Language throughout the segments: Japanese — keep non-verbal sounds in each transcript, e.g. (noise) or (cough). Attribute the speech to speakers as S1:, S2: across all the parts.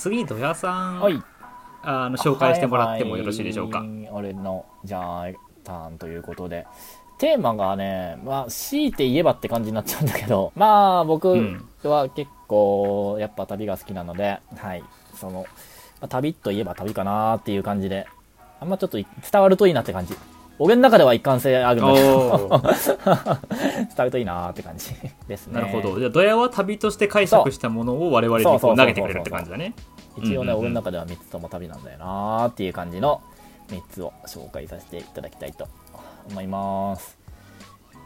S1: 次に土屋さん、
S2: はい。
S1: あの紹介してもらってもよろしいでしょうか、
S2: はい。はい俺のじゃあターンということで。テーマがねまあ強いて言えばって感じになっちゃうんだけど (laughs) まあ僕
S1: うん。
S2: は結構やっぱ旅が好きなので、はい。その、まあ旅といえば旅かなっていう感じであんまちょっとい伝わるといいなって感じ俺の中では一貫性あるんだけど。伝わるといいなって感じですね。
S1: なるほど。じゃあ土屋は旅として解釈したものを我々に投げてくれるって感じだね。
S2: 一応ね、
S1: うんうんうん。
S2: 俺の中では3つとも旅なんだよなーっていう感じの3つを紹介させていただきたいと思います。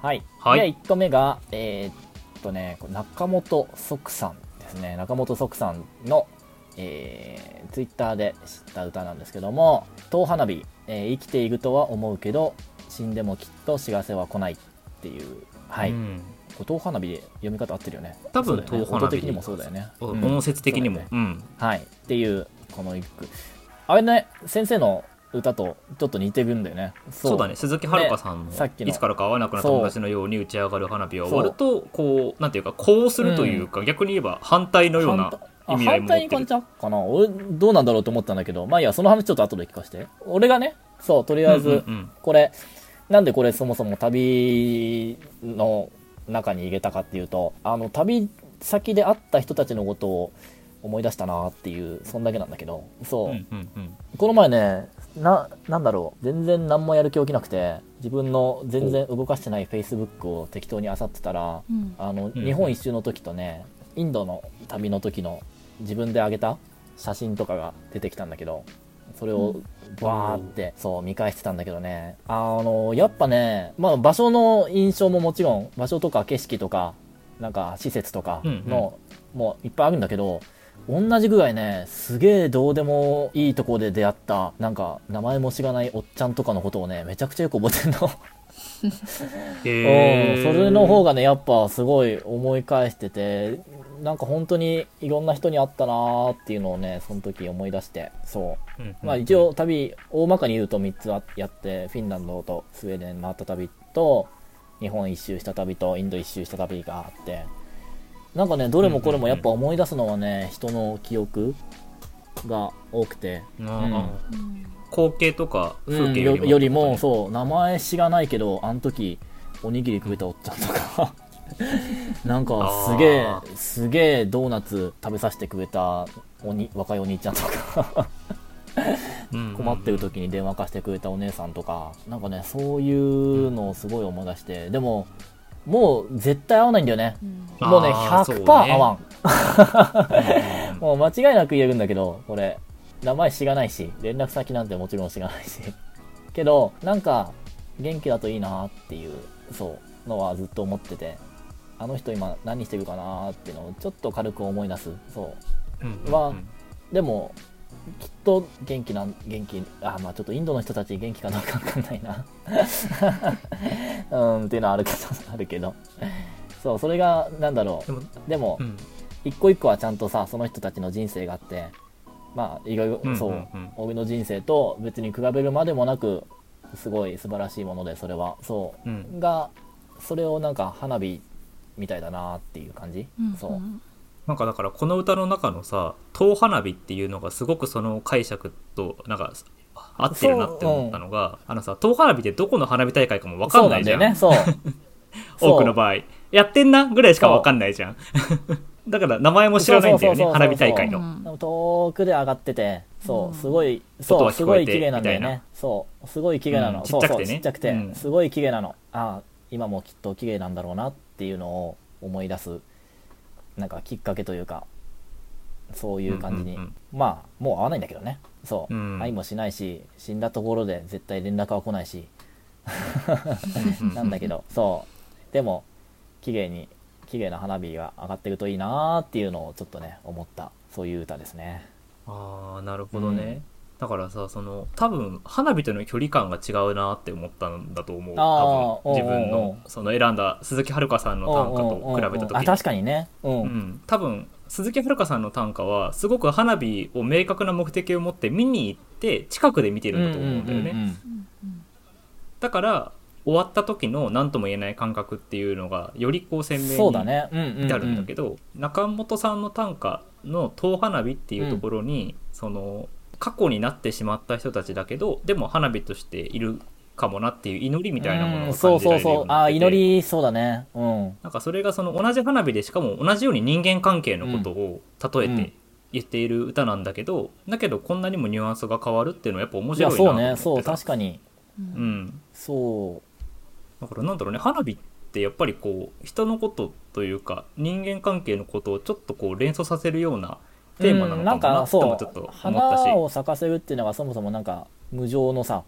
S2: はい、
S1: はい。
S2: で1個目がえーっとね中本即さんですね。中本即さんのえー、ツイッターで知った歌なんですけども「遠花火、えー生きているとは思うけど死んでもきっと幸せは来ない」っていうはい、
S1: うん。
S2: 遠花火で読み方合ってるよね。
S1: 多分遠花火。
S2: 音的にもそうだよね、うん。
S1: 音節的にも。
S2: ね。
S1: うん。
S2: はい。っていう、この一句。あれね、先生の歌とちょっと似てるんだよね。そ
S1: そうだね。鈴木遥さんも
S2: ねさっきの。
S1: いつからか会わなくなった友達のように打ち上がる花火は終わるとこうなんていうかこうするというか、逆に言えば反対のような意味合い
S2: 反対
S1: も持ってる
S2: に感じちゃうかな？俺、どうなんだろうと思ったんだけど、まあいいや、その話ちょっと後で聞かせて。俺がね、そう、とりあえず、
S1: うんうんうん。
S2: これ、なんでこれそもそも旅の中に入れたかっていうと、あの、旅先で会った人たちのことを思い出したなっていう、そんだけなんだけど、そう。
S1: うんうんうん。
S2: この前ねななんだろう。全然何もやる気起きなくて自分の全然動かしてない Facebook を適当に漁ってたら
S3: うん。
S2: あの、
S1: うん。
S2: 日本一周の時とねインドの旅の時の自分で上げた写真とかが出てきたんだけどそれをバーってそう見返してたんだけどね。あのやっぱね、まあ、場所の印象ももちろん場所とか景色とかなんか施設とかの、もういっぱいあるんだけど同じぐらいねすげえどうでもいいとこで出会ったなんか名前も知らないおっちゃんとかのことをねめちゃくちゃよく覚えてんの。
S1: へー。
S2: うん。それの方がねやっぱすごい思い返しててなんか本当にいろんな人に会ったなーっていうのをねその時思い出してそう。
S1: うんうん
S2: まあ一応旅大まかに言うと3つあやってフィンランドとスウェーデン回った旅と日本一周した旅とインド一周した旅があってなんかねどれもこれもやっぱ思い出すのはね人の記憶が多くて、
S3: ん。
S1: 光景とか
S2: うん
S1: 風景
S2: よよりも
S1: ね
S2: そう。名前知らないけどあの時おにぎり食べたおっちゃんとか (laughs) なんかすげえ
S1: あ
S2: すげえドーナツ食べさせてくれたおに若いお兄ちゃんとか。
S1: うん
S2: 困ってる時に電話貸してくれたお姉さんとか。なんかねそういうのをすごい思い出して。でももう絶対合わないんだよね。
S3: うん。
S2: もうね100%
S1: あーそうね。
S2: 合わん。もう間違いなく言えるんだけどこれ名前知らないし連絡先なんてもちろん知らないし。けどなんか元気だといいなっていうそうのはずっと思っててあの人今何してるかなっていうのをちょっと軽く思い出す。そう。
S1: うんうん
S2: はでもきっと元気なん元気あまあちょっとインドの人たち元気かどうかわかんないな。(laughs) うんっていうのはあるけどあるけど。そうそれがなんだろう。でも、
S1: うん。
S2: 一個一個はちゃんとさその人たちの人生があってまあいろいろ、
S1: うんうんうん。
S2: そう俺の人生と別に比べるまでもなくすごい素晴らしいものでそれは。そう。
S1: うん。
S2: がそれをなんか花火みたいだなっていう感じ、
S3: うん。
S2: そう。
S1: なんかだからこの歌の中のさ「遠花火」っていうのがすごくその解釈となんか合ってるなって思ったのが、あのさ遠花火ってどこの花火大会かも分かんないじゃん。
S2: そうなんだよね。そう。(laughs)
S1: 多くの場合。やってんなぐらいしか分かんないじゃん。(laughs) だから名前も知らないんだよね
S2: そうそうそうそう
S1: 花火大会の、
S3: うん。
S2: でも遠くで上がっててそう、
S3: うん。
S2: すごいう
S1: は聞こえて
S2: すごい綺麗なんだよね。そう。すごい綺麗なの、
S1: うん。
S2: そう
S1: ちっちゃくてね。
S2: そうちっちゃくて、
S1: うん。
S2: すごい綺麗なの。ああ今もきっと綺麗なんだろうなっていうのを思い出すなんかきっかけというかそういう感じに、
S1: うんうん
S2: まあもう会わないんだけどね。そう、
S1: うん。
S2: 愛もしないし死んだところで絶対連絡は来ないし。なんだけどそう。でも綺麗に綺麗な花火が上がってるといいなーっていうのをちょっとね思った。そういう歌ですね。
S1: ああなるほどね、だからさその多分花火との距離感が違うなって思ったんだと思う。多分自分のその選んだ鈴木遥さんの短歌と比べた時に。
S2: あ確かにね。うん、
S1: うん、多分鈴木遥さんの短歌はすごく花火を明確な目的を持って見に行って近くで見てるんだと思うんだよね、だから終わった時の何とも言えない感覚っていうのがよりこう鮮明に
S2: そうだね。うんうん、うん、
S1: 至るんだけど、中本さんの短歌の「遠花火」っていうところに、その過去になってしまった人たちだけどでも花火としているかもなっていう祈りみたいなもの
S2: うん
S1: が
S2: そうそうそう。
S1: 感じられるようにな
S2: あ
S1: ってて。
S2: 祈りそうだね。うん。
S1: なんかそれがその同じ花火でしかも同じように人間関係のことを例え
S2: うん。
S1: て言っている歌なんだけど、だけどこんなにもニュアンスが変わるっていうのはやっぱ面白いなと思ってた
S2: そうね。そう確かに。
S1: うん、
S2: そう
S1: だからなんだろうね花火ってやっぱりこう人のことというか人間関係のことをちょっとこう連想させるようなテーマなのかもなと
S2: そう
S1: もちょっと思ったし、
S2: 花を咲かせるっていうのがそもそもなんか無常のさ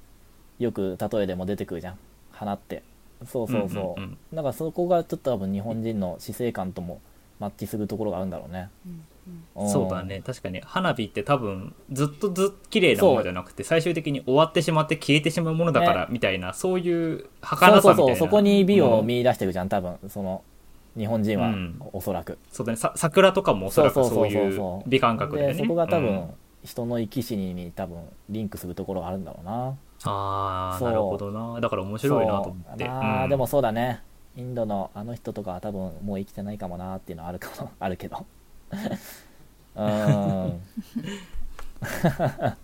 S2: よく例えでも出てくるじゃん。花って。そうそうそう,、
S1: うんうん
S2: なんかそこがちょっと多分日本人の死生観ともマッチするところがあるんだろうね、ん
S1: そうだね。確かに。花火って多分ずっとずっ綺麗なものじゃなくて最終的に終わってしまって消えてしまうものだからみたいな、そういう
S2: そう
S1: 儚さみたいな。
S2: そうそうそこに美を
S1: うん。
S2: 見出してるじゃん多分。その日本人は、
S1: うん。
S2: おそらく。
S1: そうだね。さ桜とかもおそらく
S2: そうそう
S1: そ
S2: そうう。そう
S1: いう美感覚で。ね
S2: でそこが多分、
S1: うん。
S2: 人の生き死にに多分リンクするところがあるんだろうな。
S1: ああなるほどな。だから面白いなと思って。
S2: あ、
S1: うん。
S2: でもそうだね。インドのあの人とかは多分もう生きてないかもなっていうのはあるかも。(laughs) あるけど。うーん。(laughs)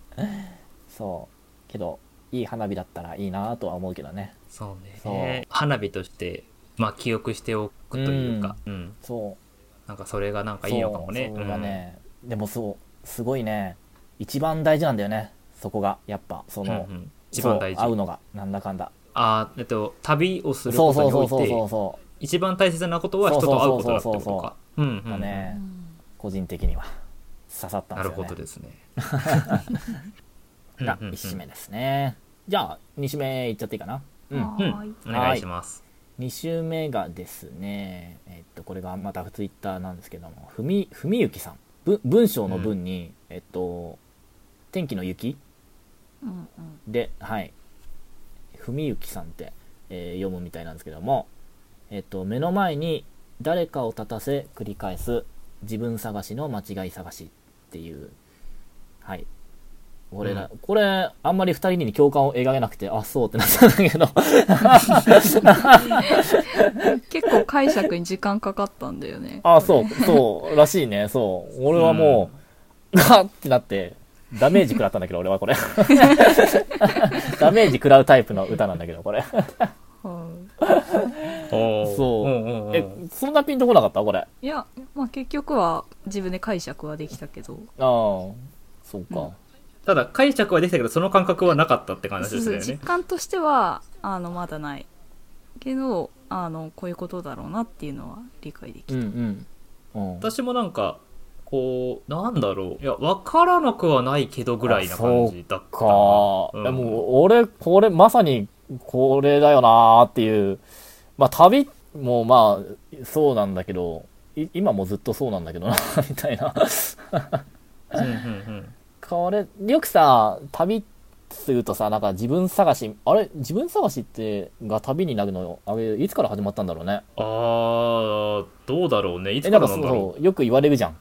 S2: そう。けどいい花火だったらいいなとは思うけどね。
S1: そうね。花火としてまあ記憶しておくというか、うん。
S2: そう。
S1: なんかそれがなんかいいのかもね。
S2: そうそれがね、でもそうすごいね。一番大事なんだよね。そこが。やっぱそ
S1: うんうん
S2: の、
S1: うん。一番大事。
S2: そう会うのが。なんだかんだ。
S1: あーえっと旅をする
S2: そう
S1: こと
S2: そうそうそうそう
S1: において
S2: そ
S1: 一番大切なことは人と会うことだってことか。うんうん
S2: ね、
S3: うん。
S2: 個人的には。刺さったん
S1: なる
S2: ですよね
S1: ほどですね。(laughs)
S2: が
S1: うんうんうん。
S2: 1首目ですね。じゃあ2首目いっちゃっていいかな？うん。
S3: は
S1: うん。お願いします
S2: 2首目がですねえっとこれがまたツイッターなんですけどもふみふみゆきさん。ぶ文章の文に、えっと天気の雪
S3: うんうん。
S2: ではい。文幸さんって、えー読むみたいなんですけども、えっと、目の前に誰かを立たせ繰り返す自分探しの間違い探しっていうはいこれ,、
S1: うん。
S2: これあんまり二人に共感を描けなくてあそうってなったんだけど。
S3: 結構解釈に時間かかったんだよね。
S2: あそうそうらしいね。そう。俺はもう、ガッってなってダメージ食らったんだけど俺はこれ。ダメージ食らうタイプの歌なんだけどこれ。
S3: うん。
S1: おー。
S2: そう。ん
S1: んん。
S2: えそんなピンとこなかった？これ。あ
S3: いや、まあ、結局は自分で解釈はできたけど。
S2: あそうか、
S1: ただ解釈はできたけどその感覚はなかったって感じですよね。
S3: 感としてはあのまだないけどあのこういうことだろうなっていうのは理解できた、
S2: うんうん。うん。
S1: 私もなんかこうなんだろう。いや分からなくはないけどぐらいな感じだった
S2: か、
S1: うん。
S2: えもう俺これまさにこれだよなーっていう。まあ旅もまあそうなんだけどい今もずっとそうなんだけどなみたいな。
S1: うんうんうん
S2: これよくさ旅するとさなんか自分探しあれ？自分探しってが旅になるのあれいつから始まったんだろうね。
S1: あーどうだろうね。いつ
S2: か
S1: らなんだろう。
S2: うそうよく言われるじゃん。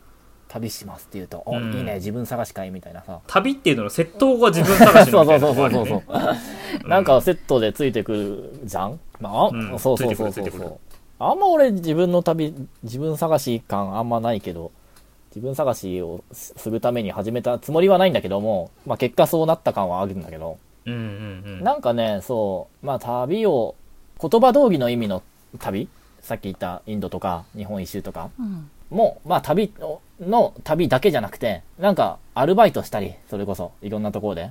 S2: 旅しますって言うと、お
S1: うん。
S2: いいね自分探し会みたいなさ。
S1: 旅っていうのの窃盗が自分探し
S2: そう
S1: の
S2: そう
S1: みたいな
S2: そうそう。
S1: とこあるよ
S2: そう
S1: ね。(laughs)
S2: なんかセットでついてくるじゃん、まあ、
S1: うん。
S2: そうそうそうそうあんま俺自分の旅自分探し感あんまないけど自分探しをすするために始めたつもりはないんだけども、まあ、結果そうなった感はあるんだけど、
S1: うんうんうん。
S2: なんかねそうまあ旅を言葉道義の意味の旅さっき言ったインドとか日本一周とか
S3: うん。
S2: もまあ旅の旅だけじゃなくてなんかアルバイトしたりそれこそいろんなところで。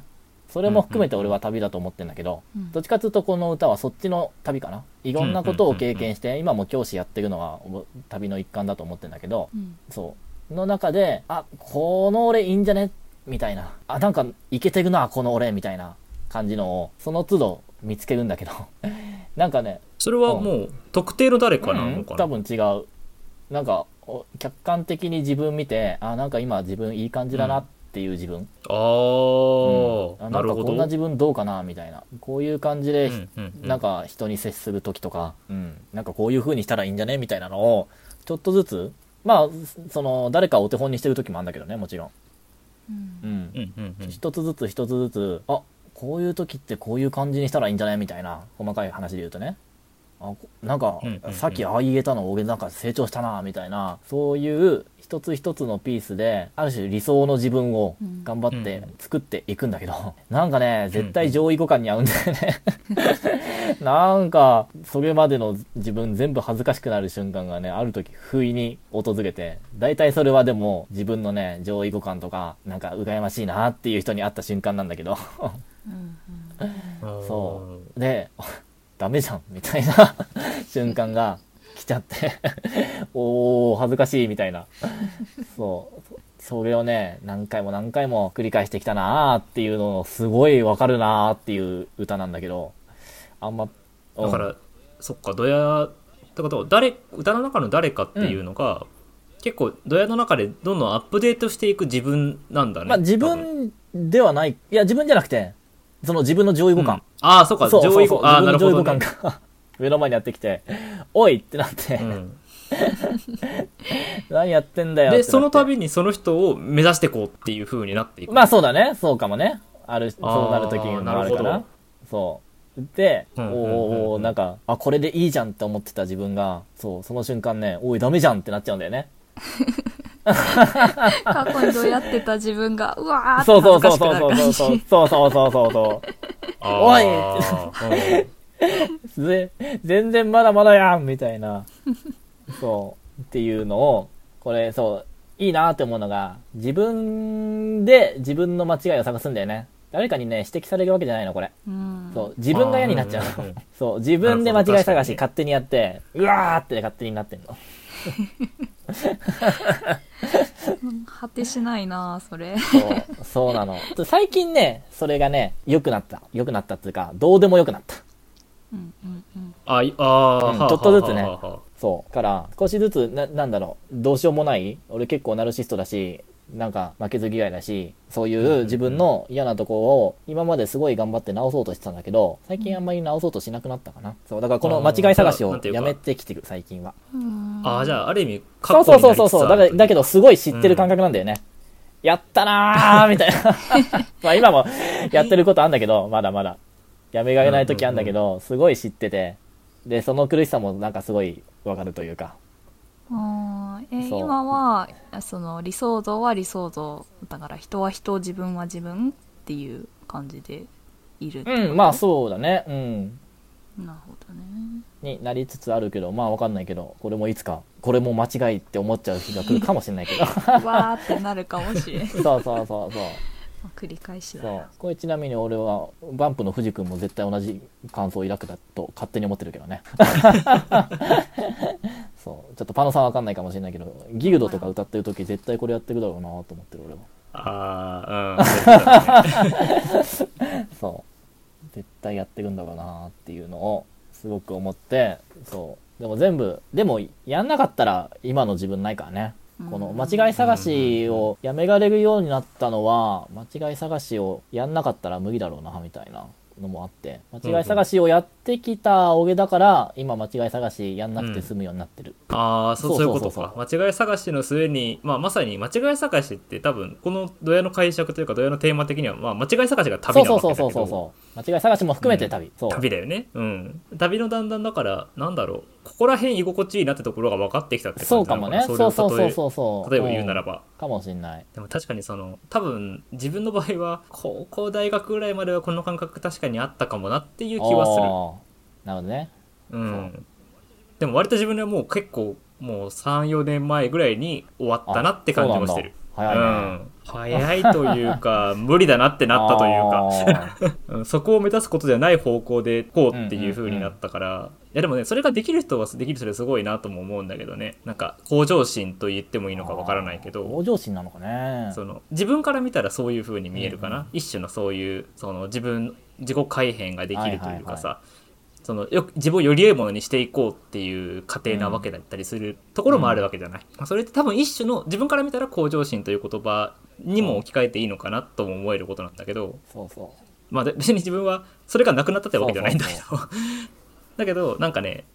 S2: それも含めて俺は旅だと思ってんだけど、
S3: うん。
S2: どっちかというとこの歌はそっちの旅かな。いろんなことを経験して今も教師やってるのはお旅の一環だと思ってんだけど
S3: うん。
S2: そうの中であこの俺いいんじゃね？みたいな。あなんかいけてるなこの俺みたいな感じのをその都度見つけるんだけど。(laughs) なんかね
S1: それはもう特定の誰かな
S2: うん
S1: のかな？
S2: 多分違う。なんかお客観的に自分見てあなんか今自分いい感じだなっていう自分、
S1: あ
S2: うん。あ
S1: あなるほど。
S2: なんかこんな自分どうかな？みたいな。こういう感じで、
S1: うんうんうん。
S2: なんか人に接する時とか、うん、なんかこういう風にしたらいいんじゃね？みたいなのをちょっとずつまあその誰かをお手本にしてる時もあるんだけどねもちろん、
S3: うん。
S2: うん。
S1: うんうんうん。
S2: 一つずつ一つずつあこういう時ってこういう感じにしたらいいんじゃないみたいな細かい話で言うとねあこなんかさっきああ言えたの俺なんか成長したなみたいなそういう一つ一つのピースである種理想の自分を頑張って作っていくんだけど、(laughs) なんかね絶対上位互換に合うんだよね。(laughs) なんかそれまでの自分全部恥ずかしくなる瞬間がねある時不意に訪れて大体それはでも自分のね上位互換とかなんか羨ましいなっていう人に会った瞬間なんだけど。(laughs) そう。でダメじゃんみたいな (laughs) 瞬間が来ちゃって (laughs) おー恥ずかしいみたいな。そう。そそれをね何回も何回も繰り返してきたなーっていうのをすごいわかるなーっていう歌なんだけどあんまうん。
S1: だから、そっかドヤってことは誰歌の中の誰かっていうのが、結構ドヤの中でどんどんアップデートしていく自分なんだね
S2: まあ自
S1: 分
S2: ではないいや自分じゃなくてその自分の上位互換、
S1: うん。ああそっか。
S2: そう
S1: 上位互ああなるほど、ね。
S2: 互換が (laughs) 目の前にやってきておい！ってなって、
S1: うん、(laughs)
S2: 何やってんだよ！
S1: でその度にその人を目指していこうっていう風になっていく、
S2: まあそうだね。そうかもね。ある、そうなる時もあるか。そう。で、
S1: うんうんうんうん。
S2: おおなんか、あ、これでいいじゃんって思ってた自分が、そう、その瞬間ね、おい、ダメじゃんってなっちゃうんだよね。(laughs) (laughs)
S3: 過去にどうやってた自分がうわーって
S2: そうそう
S3: 恥ずか
S2: そう
S3: しく
S2: そう
S3: なる感じ
S2: そうそう。そうそうそうそうそう。おい全然まだまだやんみたいな。そう。っていうのを、これ、そう、いいなって思うのが、自分で自分の間違いを探すんだよね。誰かにね、指摘されるわけじゃないの、これ。
S3: うん
S2: そう、自分が嫌になっちゃうの。そう、自分で間違い探し勝手にやって、うわーって勝手になってんの。
S3: う (laughs) ん果てしないなそれ
S2: そう、そうなの。最近ね、それがね、良くなった。良くなったっていうか、どうでも良くなった。
S3: うんうんうん
S1: あいあー、
S2: うん
S1: はあ
S2: ちょっとずつねそう。から、少しずつ、な、なんだろう、どうしようもない俺結構ナルシストだし、なんか負けず嫌いだし、そういう自分の嫌なところを今まですごい頑張って直そうとしてたんだけど、最近あんまり直そうとしなくなったかな。そう、だからこの間違い探しをやめてきてる、最近は。
S3: うん
S1: あーじゃあある意味
S2: そうそうそうそうそう。だだけ
S1: ど
S2: ど、すごい知ってる感覚なんだよね。やったなーみたいな。(laughs) (laughs) まあ今もやってることあんだけど、まだまだ。やめがけない時あんだけど、すごい知ってて。で、その苦しさもなんかすごいわかるというか。
S3: え
S2: そう
S3: 今はその理想像は理想像だから人は人自分は自分っていう感じでいるってこと？
S2: うん、まあそうだね。うん。
S3: なるほどね
S2: になりつつあるけど、まあわかんないけど、これもいつか、これも間違いって思っちゃう日が来るかもしれないけど。(laughs)
S3: わーってなるかもしれん (laughs)
S2: そうそうそうそう。
S3: まあ繰り返しだ
S2: そ。これちなみに俺は、バンプの藤君も絶対同じ感想を抱くだと勝手に思ってるけどね。(laughs) そう。ちょっとパノさんわかんないかもしれないけど、ギルドとか歌ってる時絶対これやってるだろうなと思ってる俺は。
S1: ああうん (laughs)
S2: そう。絶対やってるんだろうなっていうのをすごく思って、そう。でも全部、でもやんなかったら今の自分ないからね。この間違い探しをやめられるようになったのは、間違い探しをやんなかったら無理だろうな、みたいなのもあって、間違い探しをやってきた俺だから、今間違い探しやんなくて済むようになってる。
S1: ああそう
S2: そ
S1: そうういうこと
S2: そうそう
S1: か間違い探しの末に、まあ、まさに間違い探しって多分このドヤの解釈というかドヤのテーマ的には、まあ、間違い探しが旅な
S2: そうそう
S1: わけだけど
S2: そうそうそう。間違い探しも含めて旅。そう。
S1: 旅だよねうん旅のだんだんだからなんだろうここら辺居心地いいなってところが分かってきたって感じ
S2: そうかもね。そうそうそうそうそう。
S1: 例えば言うならば、
S2: んかもしんない。
S1: でも確かにその多分自分の場合は高校大学ぐらいまではこの感覚確かにあったかもなっていう気はする
S2: なるほどね。
S1: うん、でも割と自分ではもう結構もう34年前ぐらいに終わったなって感じもしてる。
S2: 早いね。
S1: うん、早いというか (laughs) 無理だなってなったというか。(laughs) そこを目指すことじゃない方向でこうっていう風になったから、いやでもねそれができる人はできる人ですごいなとも思うんだけどねなんか向上心と言ってもいいのかわからないけど
S2: 向上心なのかね。
S1: その自分から見たらそういう風に見えるかな、一種のそういうその自分自己改変ができるというかさ、そのよ自分をより良いものにしていこうっていう過程なわけだったりするところもあるわけじゃない、まあそれって多分一種の自分から見たら向上心という言葉にも置き換えていいのかなとも思えることなんだけど、
S2: そうそ
S1: まあ、で別に自分はそれがなくなったってわけじゃないんだけど (laughs) だけどなんかね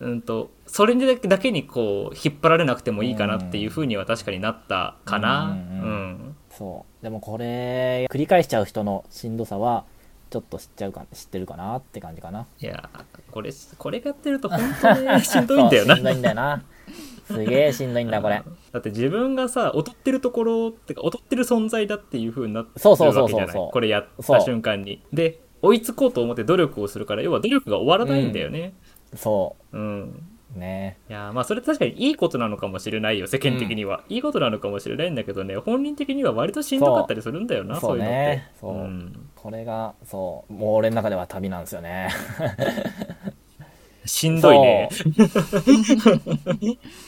S1: うんとそれだけにこう引っ張られなくてもいいかなっていうふうには確かになったかな。
S2: うんうんうん
S1: うん
S2: う。そう。でもこれ、繰り返しちゃう人のしんどさは、ちょっと知っちゃうか知ってるかなって感じかな。い
S1: やこれこれやってると本当にしんどいんだよな。
S2: そ (laughs) うしんどいんだよな。すげえしんどいんだこれ。
S1: だって自分がさ劣ってるところってか劣ってる存在だっていう風になってる
S2: そうそうそう
S1: わけじゃない
S2: そう。
S1: これやっ
S2: そう
S1: た瞬間に。で追いつこうと思って努力をするから要は努力が終わらないんだよね。
S2: そ
S1: う。ん、
S2: うね。
S1: いやまあそれ確かにいいことなのかもしれないよ世間的には、いいことなのかもしれないんだけどね本人的には割としんどかったりするんだよな
S2: そう
S1: そういうのって。
S2: ねそう。
S1: うん
S2: これがそうもう俺の中では旅なんですよね。(laughs)
S1: しんどいね。
S2: そ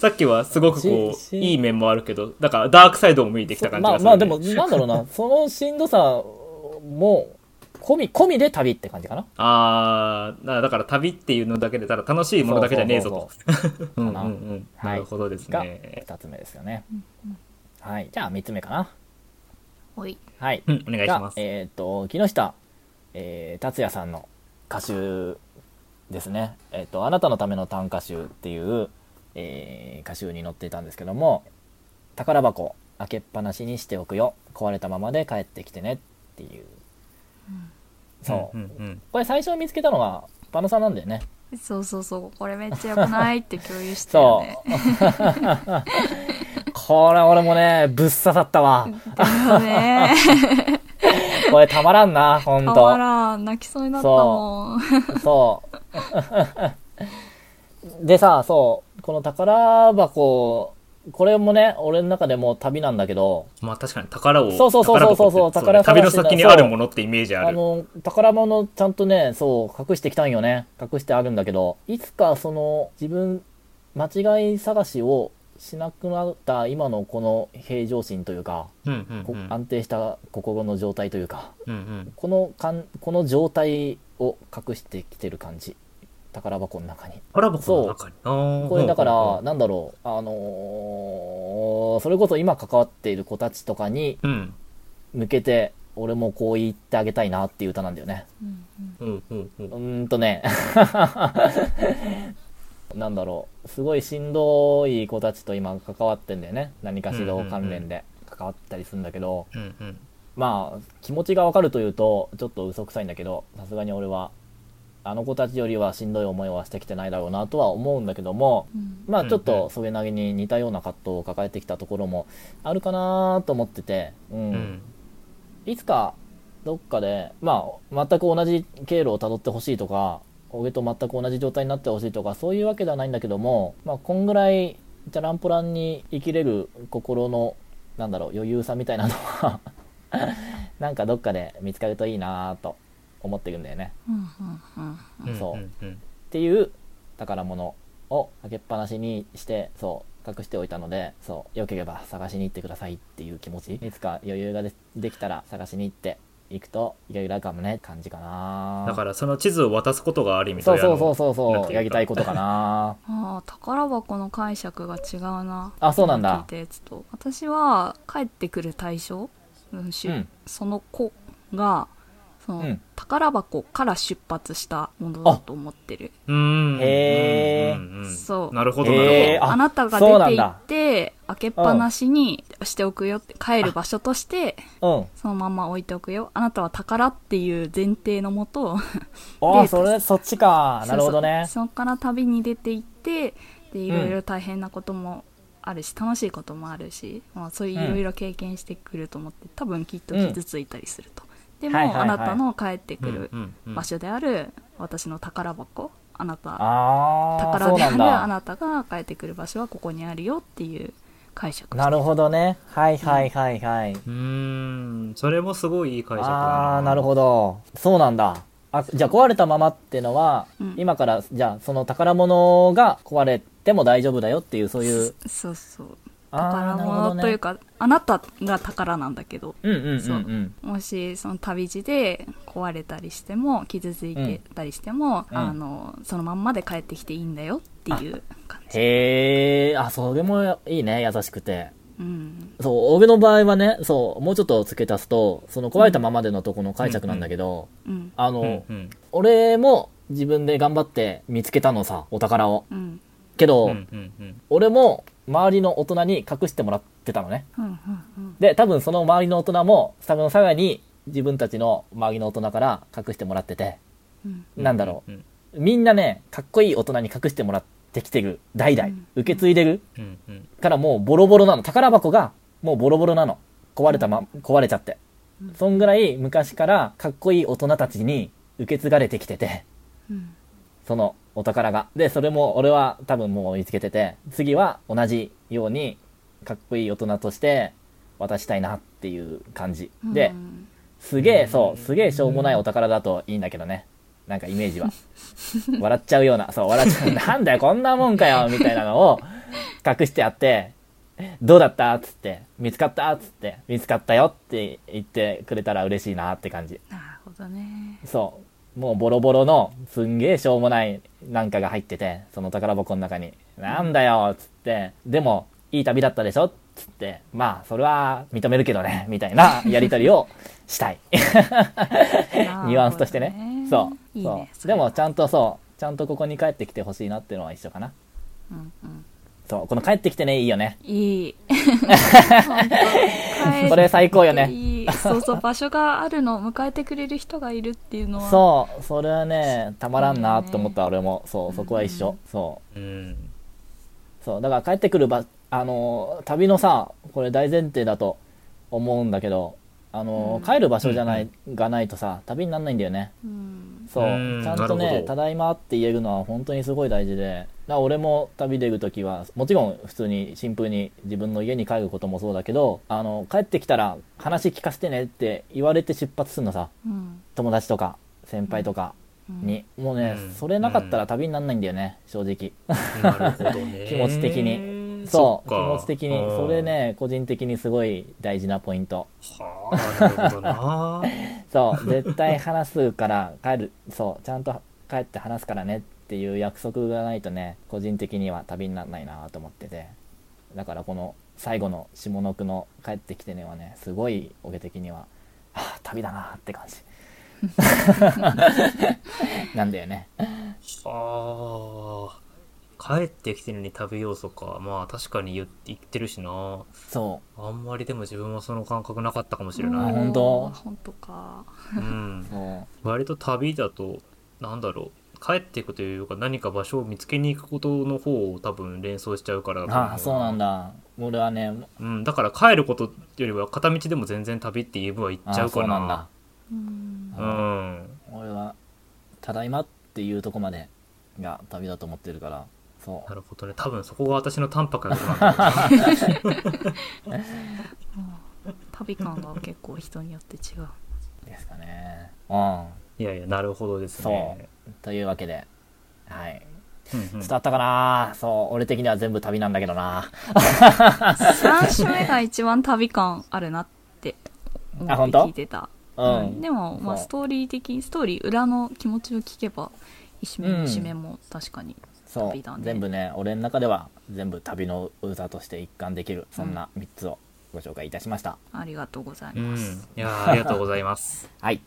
S1: さっきはすごくこういい面もあるけどだからダークサイドも見えてきた感じ
S2: ま
S1: がする、ね、
S2: あまあでもなんだろうなそのしんどさも込み込みで旅って感じかな。
S1: ああだだから旅っていうのだけでただ楽しいものだけじゃねえぞと。
S2: な。
S1: るほどです
S2: が
S1: ね、
S2: 2つ目ですよね。はい。じゃあ3つ目かな
S3: おい。
S2: はい。
S1: うんお願いします。
S2: がえっ、と木下、えー達也さんの歌集ですね。えっ、と「あなたのための短歌集」っていう、えー歌集に載っていたんですけども「宝箱開けっぱなしにしておくよ。壊れたままで帰ってきてね」っていう、そう、
S1: んんん。
S2: これ最初見つけたのがパノさんなんだよね。
S3: そうそうそう。これめっちゃ良くないって共有してよ
S2: そう。
S3: ね
S2: これ俺もねぶっ刺さったわ。
S3: ね。(laughs)
S2: これたまらんなほん
S3: たま
S2: と
S3: らん。泣きそうになったもん。
S2: そう。(laughs) でさ、そう、この宝箱、これもね、俺の中でも旅なんだけど、
S1: まあ確かに宝を
S2: そうそうそうそうそう。
S1: 宝箱ってね旅の先にあるものってイメージある。
S2: あの、宝物ちゃんとね、そう、隠してきたんよね。隠してあるんだけど、いつかその、自分、間違い探しをしなくなった今のこの平常心というか、
S1: うんうん
S2: こ
S1: うん。
S2: 安定した心の状態というか、
S1: うんうん。
S2: このかんこの状態を隠してきてる感じ。宝箱の中に。
S1: 宝箱の中に。あー。
S2: これだから、なんだろう、あのーそれこそ今関わっている子たちとかに向けて、俺もこう言ってあげたいなっていう歌なんだよね。
S3: うんうん。
S1: うんうんうん。
S2: うーんとね、(laughs) なんだろう、すごいしんどい子たちと今関わってんだよね。何かしら関連で関わったりするんだけど、
S1: うんうん。
S2: まあ、気持ちがわかるというと、ちょっと嘘くさいんだけど、さすがに俺は、あの子たちよりはしんどい思いはしてきてないだろうなとは思うんだけども、
S3: うん。
S2: まあちょっとそれなりに似たような葛藤を抱えてきたところもあるかなと思ってて、うん。
S1: うん。
S2: いつかどっかで、まあ全く同じ経路をたどってほしいとか、上と全く同じ状態になってほしいとか、そういうわけではないんだけども、まあこんぐらい、じゃらんぽらんに生きれる心の、なんだろう、余裕さみたいなのは、(laughs) なんかどっかで見つかるといいなと思ってるんだよね。そう。っていう宝物を開けっぱなしにしてそう隠しておいたのでそうよければ探しに行ってくださいっていう気持ち。いつか余裕がでできたら探しに行って行くといろいろあるかもね感じかな。
S1: だからその地図を渡すことがある意味
S2: そうそうそう
S1: う
S2: そうそうやりたいことかな。(laughs)
S3: ああ宝箱の解釈が違うな。
S2: あそうなんだ。
S3: 今聞いたやつと。私は帰ってくる対象、うんし
S2: うん。
S3: その子がその、
S2: うん。
S3: 宝箱から出発したものだと思ってる。
S1: うん。
S2: へ
S3: そう。
S1: なるほどなるほど、
S2: あ
S3: あなたが出て行
S2: だ
S3: って開けっぱなしにしておくよって帰る場所として
S2: うん。
S3: そのまま置いておくよ。あなたは宝っていう前提のもと
S2: ああ
S3: で
S2: それそっちか。なるほどね。
S3: そこから旅に出て行ってでいろいろ大変なこともあるし、楽しいこともあるし、まあ、そういういろいろ経験してくると思って、多分きっと傷ついたりすると、でも、
S2: はいはいはい。
S3: あなたの帰ってくる場所である私の宝箱。あなた。
S2: ああ
S3: 宝であるあなたが帰ってくる場所はここにあるよっていう解釈
S2: なるほどね。はいはいはいはい、
S1: うーん。それもすごいいい解釈だ
S2: ああなるほど。そうなんだ。あじゃあ壊れたままってのは、
S3: うん。
S2: 今からじゃあその宝物が壊れても大丈夫だよっていうそういう
S3: そうそう宝物というか、あなたが宝なんだけど
S2: うんうんう
S3: ううん。もしその旅路で壊れたりしても傷ついてたりしても、
S2: うん。
S3: あのそのまんまで帰ってきていいんだよっていう感じ、
S2: へえあそれもいいね。優しくて。
S3: うん、
S2: そう俺の場合はねそうもうちょっと付け足すとその壊れたままでのとこの解釈なんだけど、
S3: うん。
S2: あの、
S1: うんうん。
S2: 俺も自分で頑張って見つけたのさお宝を。
S3: うん。
S2: けど、俺も周りの大人に隠してもらってたのね。
S3: うんうん
S2: で多分その周りの大人も多分さらに自分たちの周りの大人から隠してもらってて、
S3: うん。
S2: なんだろ
S1: う。ん
S2: う、みんなね、かっこいい大人に隠してもらってきてる、代々。
S3: うん、
S2: 受け継いでる。
S1: うんうん。
S2: からもうボロボロなの。宝箱がもうボロボロなの。壊れたま、壊れちゃって。そんぐらい昔からかっこいい大人たちに受け継がれてきてて、
S3: うん。
S2: そのお宝が。で、それも俺は多分もう見つけてて、次は同じようにかっこいい大人として渡したいなっていう感じ。で
S3: う、ん
S2: すげえ、そう、すげえしょうもないお宝だといいんだけどね。なんかイメージは。(laughs) 笑っちゃうような、そう、笑っちゃう。なんだよ、こんなもんかよ、みたいなのを隠してあって、どうだったつって、見つかったつって、見つかったよって言ってくれたら嬉しいなって感じ。
S3: なるほどね
S2: そう。もうボロボロの、すんげえしょうもないなんかが入ってて、その宝箱の中に。なんだよつって、でも、いい旅だったでしょつって、まあ、それは認めるけどね、みたいな (laughs) やりとりをしたい。(laughs) ニュアンスとしてね。そう。
S3: いいねそれは
S2: でも、ちゃんとそう、ちゃんとここに帰ってきてほしいなっていうのは一緒かな。
S3: うんうん
S2: そう、この帰ってきてね、いいよね。
S3: いい。(laughs)
S2: それ最高よね。
S3: いい。そうそう場所があるの迎えてくれる人がいるっていうのは。
S2: そう、それはね、たまらんなと思った、俺も。そう、そこは一緒。そう。
S1: うん。
S2: そう、だから帰ってくる場、あのー、旅のさ、これ大前提だと思うんだけど、あのー、帰る場所じゃない、がないとさ、旅になんないんだよね。
S3: うん。
S2: そう。
S1: うん、
S2: ちゃんとね、ただいまって言えるのは本当にすごい大事で、だ俺も旅出るときは、もちろん普通にシンプルに自分の家に帰ることもそうだけど、あの、帰ってきたら話聞かせてねって言われて出発するのさ、
S3: うん。
S2: 友達とか先輩とかに。もうね、
S1: うん。
S2: それなかったら旅になんないんだよね、正直。(laughs) 気持ち的に。
S1: そ
S2: そう、気持ち的に。それね、個人的にすごい大事なポイント。
S1: はあなるほどな。(laughs)
S2: そう、絶対話すから帰る、そう、ちゃんと帰って話すからねっていう約束がないとね、個人的には旅にならないなと思ってて。だからこの最後の下の句の帰ってきてねはね、すごい俺的には、はあ、旅だなって感じ。(laughs) なんだよね。
S1: はあ帰ってきてるのに旅要素かまあ確かに言って言ってるしな
S2: そ
S1: あんまりでも自分はその感覚なかったかもしれ
S2: あ
S1: ない、
S2: ほんと
S3: 本当か
S1: うん
S2: う。そう。
S1: 割と旅だとなんだろう帰っていくというか何か場所を見つけに行くことの方を多分連想しちゃうから
S2: ああ、そうなんだ。俺はね、
S1: うん、だから帰ることよりは片道でも全然旅って言えば行っちゃ
S2: ああ、そう
S1: うかな
S2: なんだ。
S3: うん。
S1: うん。
S2: 俺は「ただいま」っていうとこまでが旅だと思ってるからそう。
S1: なるほどね。多分そこが私の淡白なとこなんだ (laughs) (laughs)
S3: 旅感が結構人によって違う。
S2: ですかね。うん
S1: いやいやなるほどですね。
S2: というわけで。はい。
S1: うんうん。
S2: 伝わったかな。そう。俺的には全部旅なんだけどな。
S3: 3種目が一番旅感あるなって思って聞いてた。
S2: うん、
S3: でも、まあ、ストーリー的ストーリー裏の気持ちを聞けば一目
S2: うん。
S3: 二目も確かに旅だね。
S2: 全部ね俺の中では全部旅の歌として一貫できるそんな3つをご紹介いたしました、
S3: ありがとうございう
S1: うん。
S3: ます、
S1: いやーありがとうございます。(laughs)
S2: はい